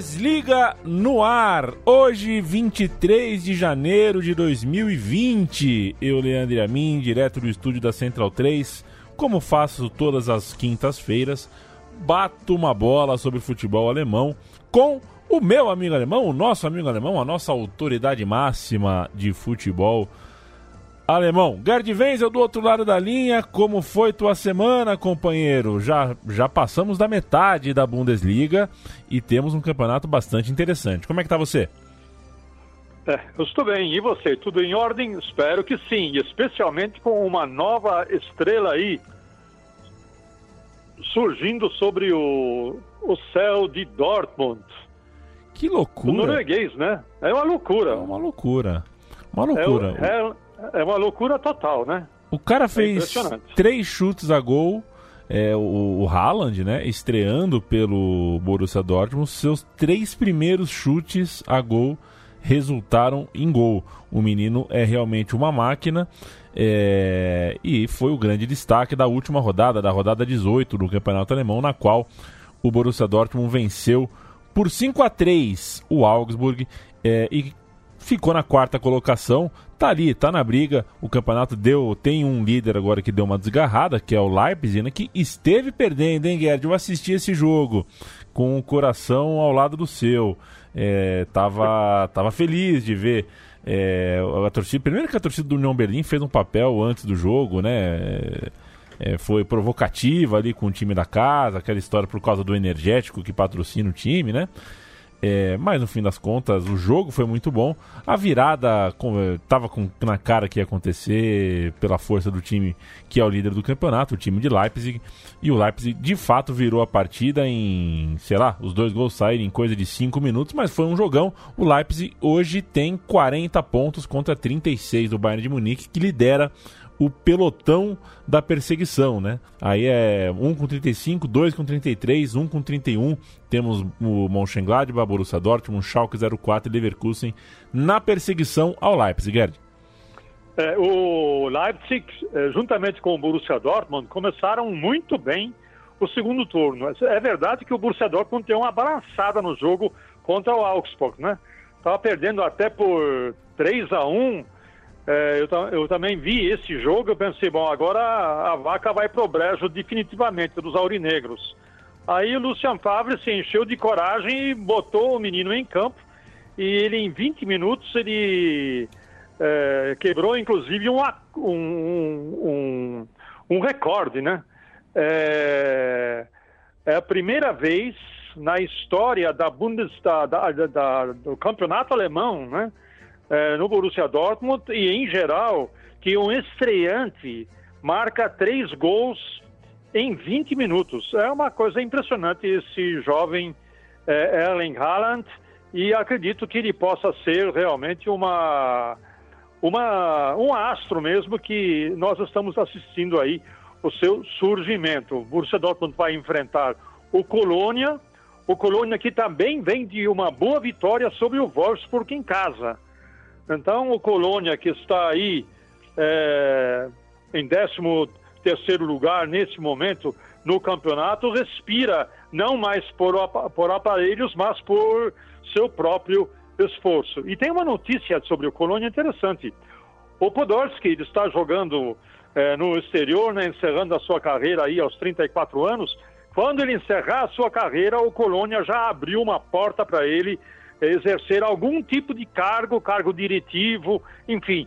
Bundesliga no ar, hoje 23 de janeiro de 2020. Eu, Leandro Amin, direto do estúdio da Central 3, como faço todas as quintas-feiras, bato uma bola sobre futebol alemão com o meu amigo alemão, o nosso amigo alemão, a nossa autoridade máxima de futebol. Alemão, Gerd Wenzel do outro lado da linha, como foi tua semana, companheiro? Já, já passamos da metade da Bundesliga e temos um campeonato bastante interessante. Como é que tá você? É, eu estou bem. E você? Tudo em ordem? Espero que sim. Especialmente com uma nova estrela aí surgindo sobre o, o céu de Dortmund. Que loucura. O norueguês, né? É uma loucura. É uma loucura. Uma loucura. É, é, é uma loucura total, né? O cara é fez é três chutes a gol. É, o, o Haaland, né, estreando pelo Borussia Dortmund, seus três primeiros chutes a gol resultaram em gol. O menino é realmente uma máquina é, e foi o grande destaque da última rodada, da rodada 18 do Campeonato Alemão, na qual o Borussia Dortmund venceu por 5 a 3 o Augsburg é, e ficou na quarta colocação, tá ali, tá na briga. O campeonato deu, tem um líder agora que deu uma desgarrada, que é o Leipzig, né, que esteve perdendo, hein, Gerd? Eu assisti esse jogo com o coração ao lado do seu. É, tava, tava feliz de ver é, a torcida. Primeiro que a torcida do União Berlim fez um papel antes do jogo, né? É, foi provocativa ali com o time da casa, aquela história por causa do energético que patrocina o time, né? É, mas no fim das contas, o jogo foi muito bom. A virada estava com, na cara que ia acontecer pela força do time que é o líder do campeonato, o time de Leipzig. E o Leipzig de fato virou a partida em, sei lá, os dois gols saíram em coisa de 5 minutos, mas foi um jogão. O Leipzig hoje tem 40 pontos contra 36 do Bayern de Munique, que lidera o pelotão da perseguição, né? Aí é 1 com 35, 2 com 33, 1 com 31. Temos o Mönchengladbach, Borussia Dortmund, Schalke 04 e Leverkusen na perseguição ao Leipzig, Gerd. É, o Leipzig, é, juntamente com o Borussia Dortmund, começaram muito bem o segundo turno. É verdade que o Borussia Dortmund tem uma balançada no jogo contra o Augsburg, né? Estava perdendo até por 3 a 1 é, eu, eu, também vi esse jogo, eu pensei, bom, agora a, a vaca vai pro brejo definitivamente dos aurinegros. Aí o Lucian Favre se encheu de coragem e botou o menino em campo. E ele, em 20 minutos, ele é, quebrou, inclusive, um, um, um, um recorde, né? É, é, a primeira vez na história da Bundestag, da, da, do campeonato alemão, né? É, no Borussia Dortmund e, em geral, que um estreante marca três gols em 20 minutos. É uma coisa impressionante esse jovem é, Erling Haaland e acredito que ele possa ser realmente uma, uma, um astro mesmo que nós estamos assistindo aí o seu surgimento. O Borussia Dortmund vai enfrentar o Colônia, o Colônia que também vem de uma boa vitória sobre o Wolfsburg em casa. Então, o Colônia, que está aí é, em 13 terceiro lugar nesse momento no campeonato, respira não mais por, por aparelhos, mas por seu próprio esforço. E tem uma notícia sobre o Colônia interessante. O Podolski está jogando é, no exterior, né, encerrando a sua carreira aí aos 34 anos. Quando ele encerrar a sua carreira, o Colônia já abriu uma porta para ele exercer algum tipo de cargo, cargo diretivo, enfim,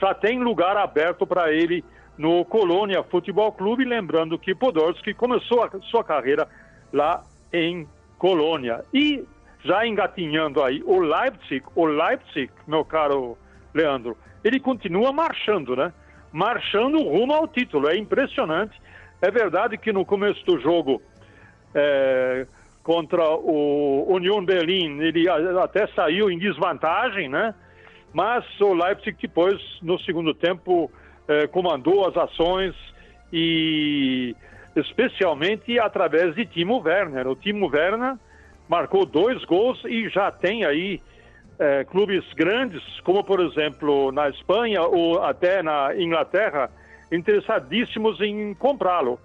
já tem lugar aberto para ele no Colônia Futebol Clube, lembrando que Podolski começou a sua carreira lá em Colônia. E já engatinhando aí o Leipzig, o Leipzig, meu caro Leandro, ele continua marchando, né? Marchando rumo ao título, é impressionante. É verdade que no começo do jogo é, contra o Union Berlin ele até saiu em desvantagem, né? Mas o Leipzig depois, no segundo tempo, é, comandou as ações e especialmente através de Timo Werner. O Timo Werner marcou dois gols e já tem aí é, clubes grandes, como por exemplo na Espanha ou até na Inglaterra, interessadíssimos em comprá-lo.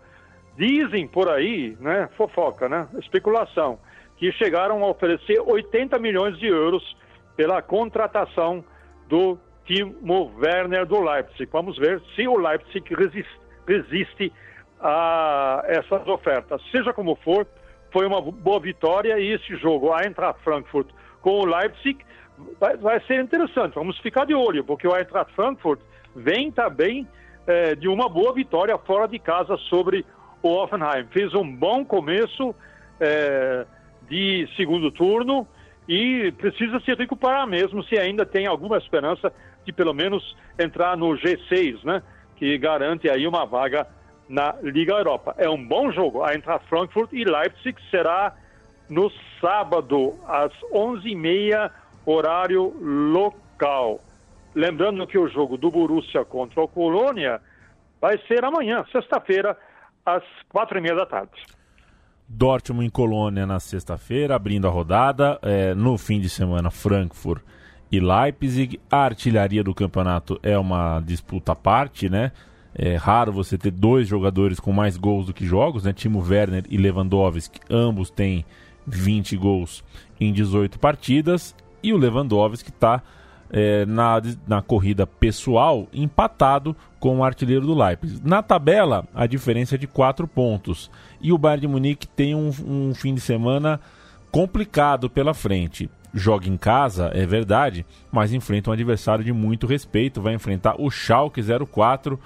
Dizem por aí, né, fofoca, né, especulação, que chegaram a oferecer 80 milhões de euros pela contratação do Timo Werner do Leipzig. Vamos ver se o Leipzig resiste, resiste a essas ofertas. Seja como for, foi uma boa vitória e esse jogo, a Eintracht Frankfurt com o Leipzig, vai, vai ser interessante. Vamos ficar de olho, porque o Eintracht Frankfurt vem também é, de uma boa vitória fora de casa sobre o Offenheim. Fez um bom começo é, de segundo turno e precisa se recuperar mesmo se ainda tem alguma esperança de pelo menos entrar no G6, né? Que garante aí uma vaga na Liga Europa. É um bom jogo. A Eintracht Frankfurt e Leipzig será no sábado, às 11h30, horário local. Lembrando que o jogo do Borussia contra o Colônia vai ser amanhã, sexta-feira, às quatro e meia da tarde. Dortmund em Colônia na sexta-feira, abrindo a rodada. É, no fim de semana, Frankfurt e Leipzig. A artilharia do campeonato é uma disputa à parte, né? É raro você ter dois jogadores com mais gols do que jogos, né? Timo Werner e Lewandowski, ambos têm 20 gols em 18 partidas. E o Lewandowski está é, na, na corrida pessoal empatado com o artilheiro do Leipzig. Na tabela, a diferença é de 4 pontos. E o Bayern de Munique tem um, um fim de semana complicado pela frente joga em casa, é verdade, mas enfrenta um adversário de muito respeito. Vai enfrentar o Schalke 04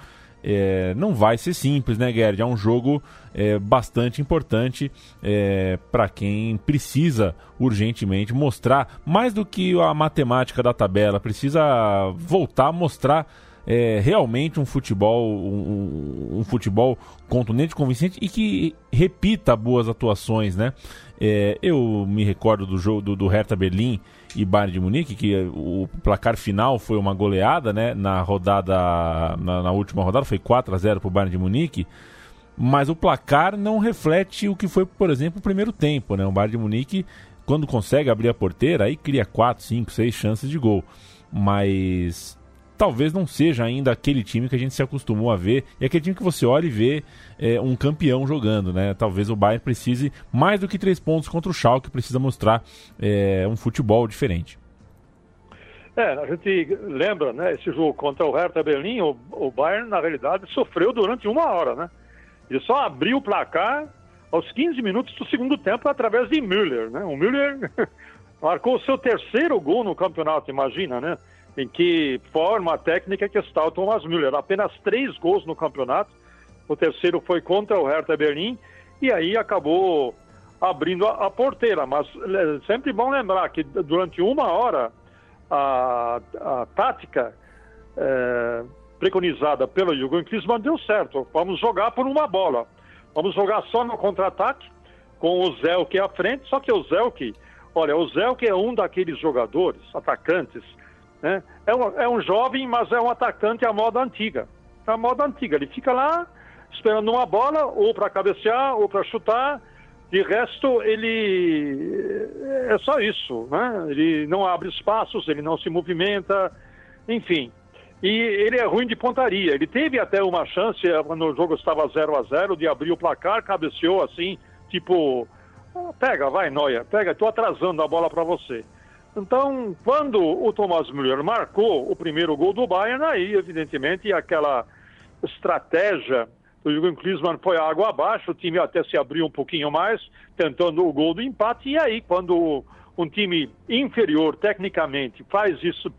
é, não vai ser simples, né, Gerd? É um jogo é, bastante importante é, para quem precisa urgentemente mostrar, mais do que a matemática da tabela, precisa voltar a mostrar é, realmente um futebol um, um, futebol contundente, convincente e que repita boas atuações, né? É, eu me recordo do jogo do, do Hertha Berlim e Bayern de Munique, que o placar final foi uma goleada, né? Na rodada, na, na última rodada foi 4 a 0 para o Bayern de Munique, mas o placar não reflete o que foi, por exemplo, o primeiro tempo, né? O Bayern de Munique, quando consegue abrir a porteira, aí cria 4, 5, 6 chances de gol, mas talvez não seja ainda aquele time que a gente se acostumou a ver, e aquele time que você olha e vê é, um campeão jogando, né? Talvez o Bayern precise, mais do que três pontos contra o Schalke, precisa mostrar é, um futebol diferente. É, a gente lembra, né, esse jogo contra o Hertha Berlim, o, o Bayern, na realidade, sofreu durante uma hora, né? Ele só abriu o placar aos 15 minutos do segundo tempo através de Müller, né? O Müller marcou o seu terceiro gol no campeonato, imagina, né? Em que forma técnica que está o Thomas Müller. Apenas três gols no campeonato. O terceiro foi contra o Hertha Berlim e aí acabou abrindo a, a porteira. Mas é sempre bom lembrar que durante uma hora a, a tática é, preconizada pelo Jürgen Klinsmann deu certo. Vamos jogar por uma bola. Vamos jogar só no contra-ataque com o Zelke à frente. Só que o Zelke, olha, o Zelke é um daqueles jogadores, atacantes, né? É, um, é um jovem, mas é um atacante à moda antiga. A moda antiga. Ele fica lá esperando uma bola, ou para cabecear, ou para chutar. De resto, ele é só isso, né? Ele não abre espaços, ele não se movimenta, enfim. E ele é ruim de pontaria. Ele teve até uma chance, quando o jogo estava 0 a 0 de abrir o placar, cabeceou assim, tipo, ah, pega, vai, Noia, pega, estou atrasando a bola para você. Então, quando o Thomas Müller marcou o primeiro gol do Bayern, aí, evidentemente, aquela estratégia do Jürgen Klinsmann foi água abaixo, o time até se abriu um pouquinho mais, tentando o gol do empate, e aí quando um time inferior tecnicamente faz isso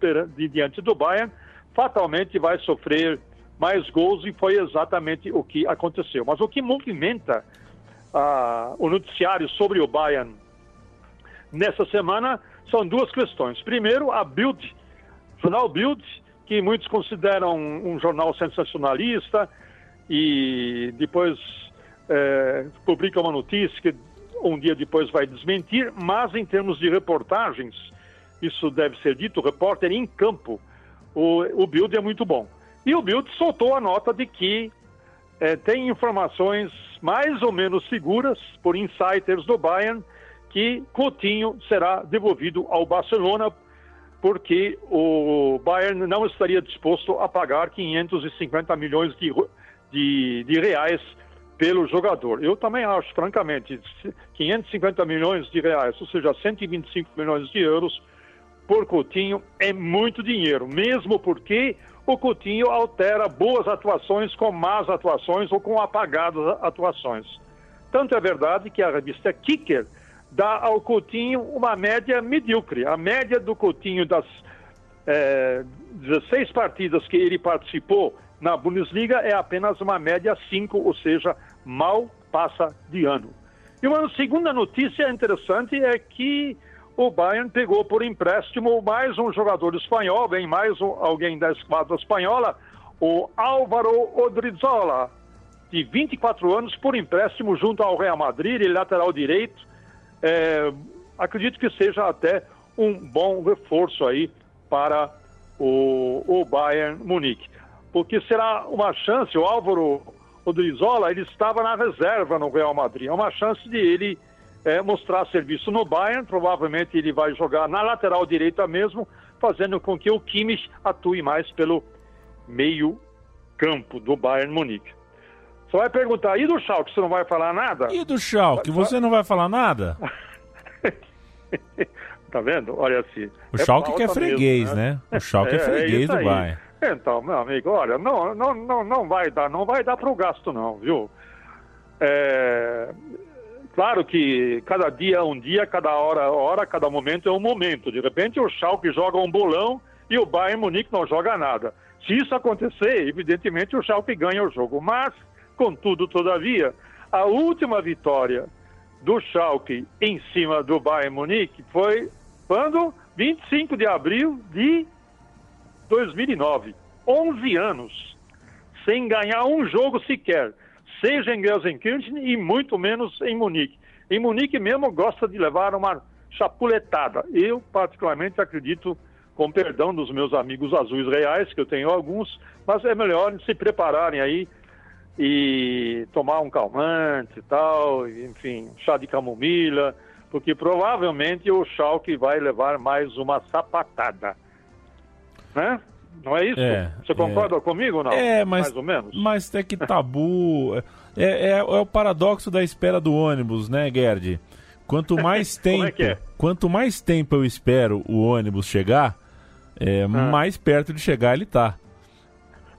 diante do Bayern, fatalmente vai sofrer mais gols e foi exatamente o que aconteceu. Mas o que movimenta uh, o noticiário sobre o Bayern nessa semana são duas questões. Primeiro, a Bild, jornal Bild, que muitos consideram um, jornal sensacionalista e depois é, publica uma notícia que um dia depois vai desmentir, mas em termos de reportagens, isso deve ser dito, o repórter em campo, o, o Bild é muito bom. E o Bild soltou a nota de que é, tem informações mais ou menos seguras por insiders do Bayern que Coutinho será devolvido ao Barcelona porque o Bayern não estaria disposto a pagar 550 milhões de, de, de reais pelo jogador. Eu também acho, francamente, 550 milhões de reais, ou seja, 125 milhões de euros por Coutinho é muito dinheiro, mesmo porque o Coutinho altera boas atuações com más atuações ou com apagadas atuações. Tanto é verdade que a revista Kicker dá ao Coutinho uma média medíocre. A média do Coutinho das é, 16 partidas que ele participou na Bundesliga é apenas uma média 5, ou seja, mal passa de ano. E uma segunda notícia interessante é que o Bayern pegou por empréstimo mais um jogador espanhol, vem mais um, alguém da esquadra espanhola, o Álvaro Odrizola, de 24 anos, por empréstimo junto ao Real Madrid, ele lateral direito. É, acredito que seja até um bom reforço aí para o, o Bayern Munique. Porque será uma chance, o Álvaro Odrizola, ele estava na reserva no Real Madrid, é uma chance de ele é, mostrar serviço no Bayern, provavelmente ele vai jogar na lateral direita mesmo, fazendo com que o Kimmich atue mais pelo meio campo do Bayern Munique. Você vai perguntar, e do Schalke, você não vai falar nada? E do Schalke, você não vai falar nada? tá vendo? Olha assim. O é Schalke que é freguês, mesmo, né? né? O Schalke é, é freguês é do Bayern. Então, meu amigo, olha, não, não, não, não vai dar, não vai dar pro gasto não, viu? É, claro que cada dia é um dia, cada hora hora, cada momento é um momento. De repente o Schalke joga um bolão e o Bayern Munique não joga nada. Se isso acontecer, evidentemente o Schalke ganha o jogo. Mas, contudo, todavia, a última vitória do Schalke em cima do Bayern Munique foi quando? 25 de abril de 2009. 11 anos sem ganhar um jogo sequer seja em Gelsenkirchen e muito menos em Munique. Em Munique mesmo gosta de levar uma chapuletada. Eu, particularmente, acredito, com perdão dos meus amigos azuis reais, que eu tenho alguns, mas é melhor se prepararem aí e tomar um calmante e tal, enfim, chá de camomila, porque provavelmente o Schalke vai levar mais uma sapatada. Né? Não é isso? É, Você concorda é. comigo não? É, mas, Mais ou menos. Mas é que tabu. é, é, é, o paradoxo da espera do ônibus, né, Gerd? Quanto mais é tempo, é quanto mais tempo eu espero o ônibus chegar, é, ah. mais perto de chegar ele tá.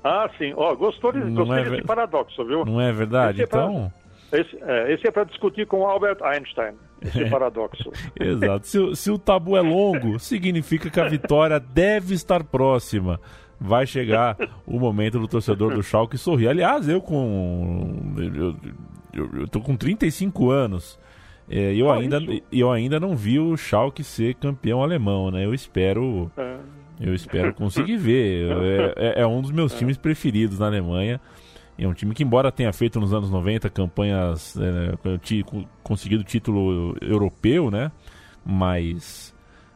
Ah, sim. Ó, oh, gostou, de, gostei é desse paradoxo, viu? Não é verdade? Esse então. Pra, esse, esse é para discutir com Albert Einstein. Esse paradoxo. Exato. Se, se o tabu é longo, significa que a vitória deve estar próxima vai chegar o momento do torcedor do Schalke sorrir. Aliás, eu com eu, eu, eu tô com 35 anos. É, eu, ainda, eu ainda não vi o Schalke ser campeão alemão, né? Eu espero é. Eu espero conseguir ver. É, é, é, um dos meus times preferidos na Alemanha. É um time que, embora tenha feito nos anos 90 campanhas, é, conseguido título europeu, né? Mas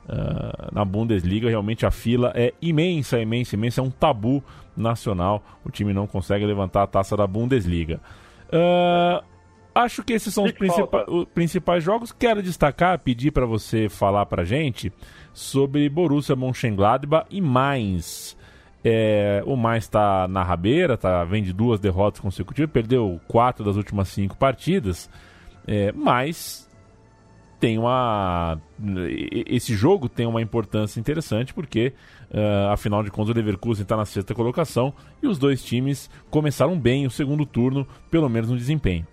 uh, na Bundesliga realmente a fila é imensa, imensa, imensa. É um tabu nacional. O time não consegue levantar a taça da Bundesliga. Uh, acho que esses são os, principais, os principais jogos. Quero destacar, pedir para você falar para gente sobre Borussia Mönchengladbach e Mainz. É, o mais está na rabeira, tá, vem de duas derrotas consecutivas, perdeu quatro das últimas cinco partidas, é, mas tem uma. Esse jogo tem uma importância interessante porque, uh, afinal de contas, o Leverkusen está na sexta colocação e os dois times começaram bem o segundo turno, pelo menos no desempenho.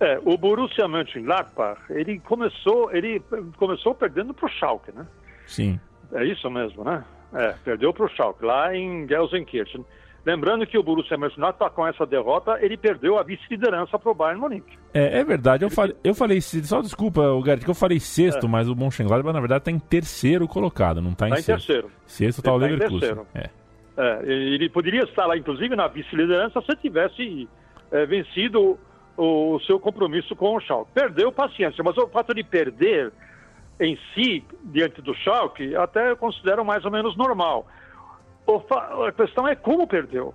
É, o Borussia Mönchengladbach, ele começou, ele começou perdendo para o Schalke, né? Sim. É isso mesmo, né? É, perdeu para o Schalke, lá em Gelsenkirchen. Lembrando que o Borussia Mönchengladbach, com essa derrota, ele perdeu a vice-liderança para o Bayern Munique. É, é verdade. Eu, falei, eu falei, só desculpa, Gert, que eu falei sexto, é. mas o Mönchengladbach, na verdade, está em terceiro colocado, não está em, tá em sexto. terceiro. Sexto está o tá Leverkusen. É. é. ele poderia estar lá, inclusive, na vice-liderança se tivesse é, vencido o, o, seu compromisso com o Schalke. Perdeu paciência, mas o fato de perder em si, diante do Schalke, até eu considero mais ou menos normal a questão é como perdeu.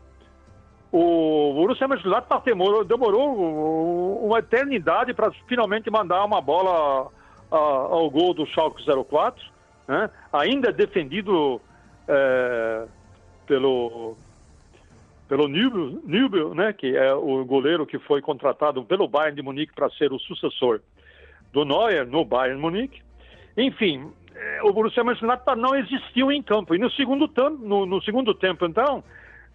O Borussia Mönchengladbach demorou, demorou uma eternidade para finalmente mandar uma bola ao gol do Schalke 04, né? ainda defendido é, pelo pelo Nübel, né, que é o goleiro que foi contratado pelo Bayern de Munique para ser o sucessor do Neuer no Bayern Munique. Enfim, é, o Borussia Mönchengladbach não existiu em campo. E no segundo, no, no segundo tempo, então,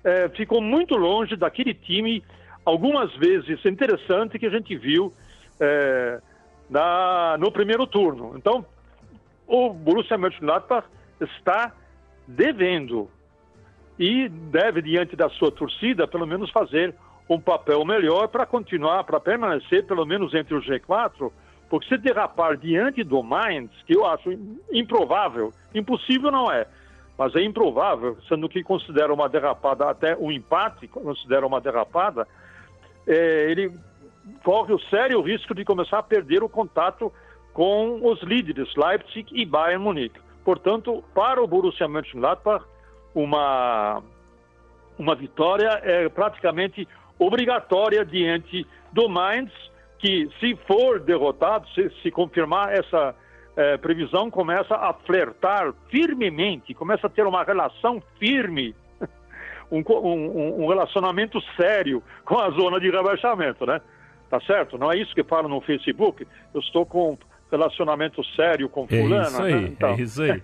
é, ficou muito longe daquele time, algumas vezes interessante, que a gente viu é, na, no primeiro turno. Então, o Borussia Mönchengladbach está devendo e deve, diante da sua torcida, pelo menos fazer um papel melhor para continuar, para permanecer pelo menos entre os G4 porque se derrapar diante do Mainz, que eu acho improvável, impossível não é, mas é improvável, sendo que considera uma derrapada, até um empate, considera uma derrapada, é, ele corre o sério risco de começar a perder o contato com os líderes Leipzig e Bayern Munique. Portanto, para o Borussia Mönchengladbach, uma, uma vitória é praticamente obrigatória diante do Mainz, que se for derrotado, se, se confirmar essa é, previsão, começa a flertar firmemente, começa a ter uma relação firme, um, um, um relacionamento sério com a zona de rebaixamento, né? Tá certo? Não é isso que falo no Facebook. Eu estou com relacionamento sério com é fulano. É isso aí, né? então, é isso aí.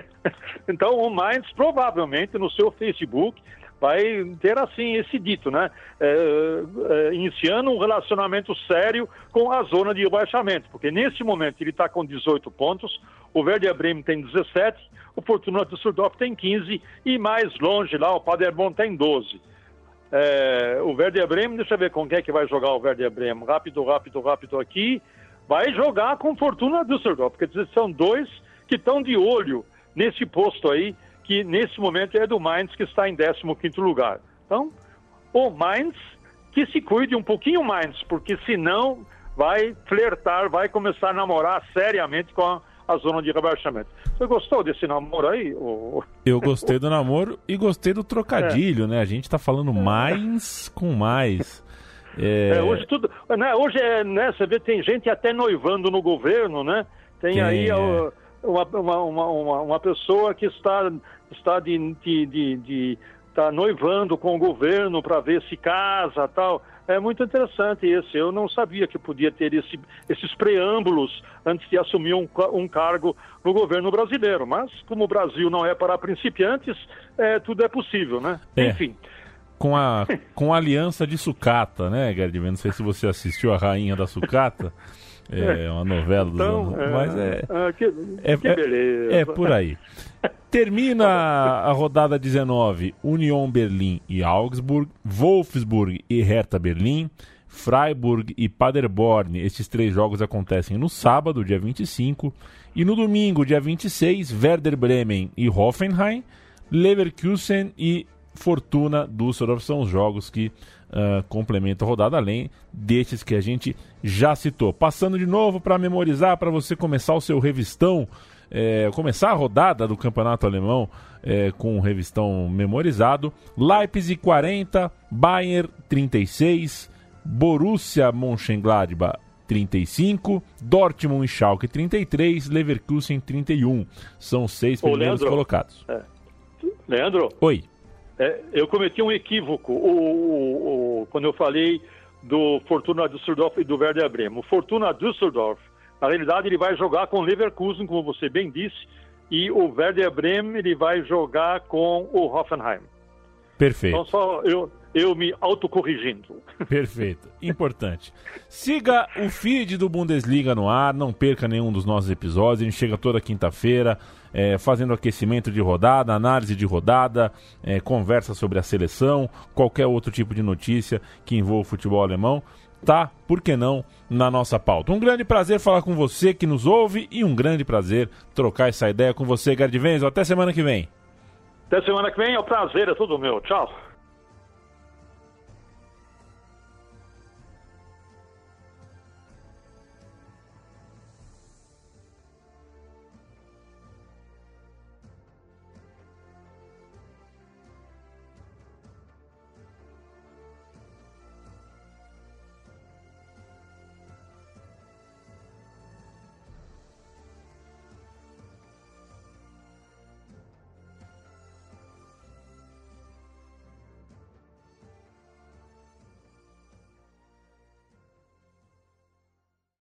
então o Mainz provavelmente no seu Facebook vai ter assim esse dito, né? É, é, iniciando um relacionamento sério com a zona de rebaixamento, porque nesse momento ele está com 18 pontos, o Werder Bremen tem 17, o Fortuna Düsseldorf tem 15 e mais longe lá o Paderborn tem 12. É, o Werder Bremen, deixa eu ver com quem é que vai jogar o Werder Bremen. Rápido, rápido, rápido aqui. Vai jogar com Fortuna Düsseldorf, porque são dois que estão de olho nesse posto aí que nesse momento é do Mainz, que está em 15 lugar. Então, o Mainz que se cuide um pouquinho mais, porque senão vai flertar, vai começar a namorar seriamente com a, a zona de rebaixamento. Você gostou desse namoro aí? Ou... Eu gostei do namoro e gostei do trocadilho, é. né? A gente está falando mais com mais. É... É, hoje tudo, né? Hoje é, né? Você vê tem gente até noivando no governo, né? Tem, tem aí é. uma, uma, uma, uma, pessoa que está está de, de, de, de tá noivando com o governo para ver se casa tal. É muito interessante esse. Eu não sabia que podia ter esse, esses preâmbulos antes de assumir um, um, cargo no governo brasileiro. Mas como o Brasil não é para principiantes, é, tudo é possível, né? É. Enfim. Com a, com a aliança de sucata, né, Gerd? Não sei se você assistiu a Rainha da Sucata. É uma novela dos então, anos. É, mas é. Ah, que, é, que beleza. É, é por aí. Termina a rodada 19, Union Berlim e Augsburg, Wolfsburg e Hertha Berlim, Freiburg e Paderborn. Esses três jogos acontecem no sábado, dia 25, e no domingo, dia 26, Werder Bremen e Hoffenheim, Leverkusen e Fortuna Düsseldorf são os jogos que uh, complementam a rodada, além destes que a gente já citou. Passando de novo para memorizar, para você começar o seu revistão, é, começar a rodada do campeonato alemão é, com um revistão memorizado: Leipzig 40, Bayern 36, Borussia Mönchengladbach 35, Dortmund e Schalke 33, Leverkusen 31. São seis primeiros Leandro, colocados. É. Leandro? Oi. É, eu cometi um equívoco o, o, o, quando eu falei do Fortuna Düsseldorf e do Werder Bremen. O Fortuna Düsseldorf Na realidade, ele vai jogar com o Leverkusen, como você bem disse, e o Werder Bremen ele vai jogar com o Hoffenheim. Perfeito. Então, só eu, eu me autocorrigindo. Perfeito. Importante. Siga o feed do Bundesliga no ar, não perca nenhum dos nossos episódios. A gente chega toda quinta-feira é, fazendo aquecimento de rodada, análise de rodada, é, conversa sobre a seleção, qualquer outro tipo de notícia que envolva o futebol alemão. Tá, por que não, na nossa pauta. Um grande prazer falar com você que nos ouve e um grande prazer trocar essa ideia com você, Gerd Venzo. Até semana que vem. Até semana que vem, é um prazer, é tudo meu. Tchau.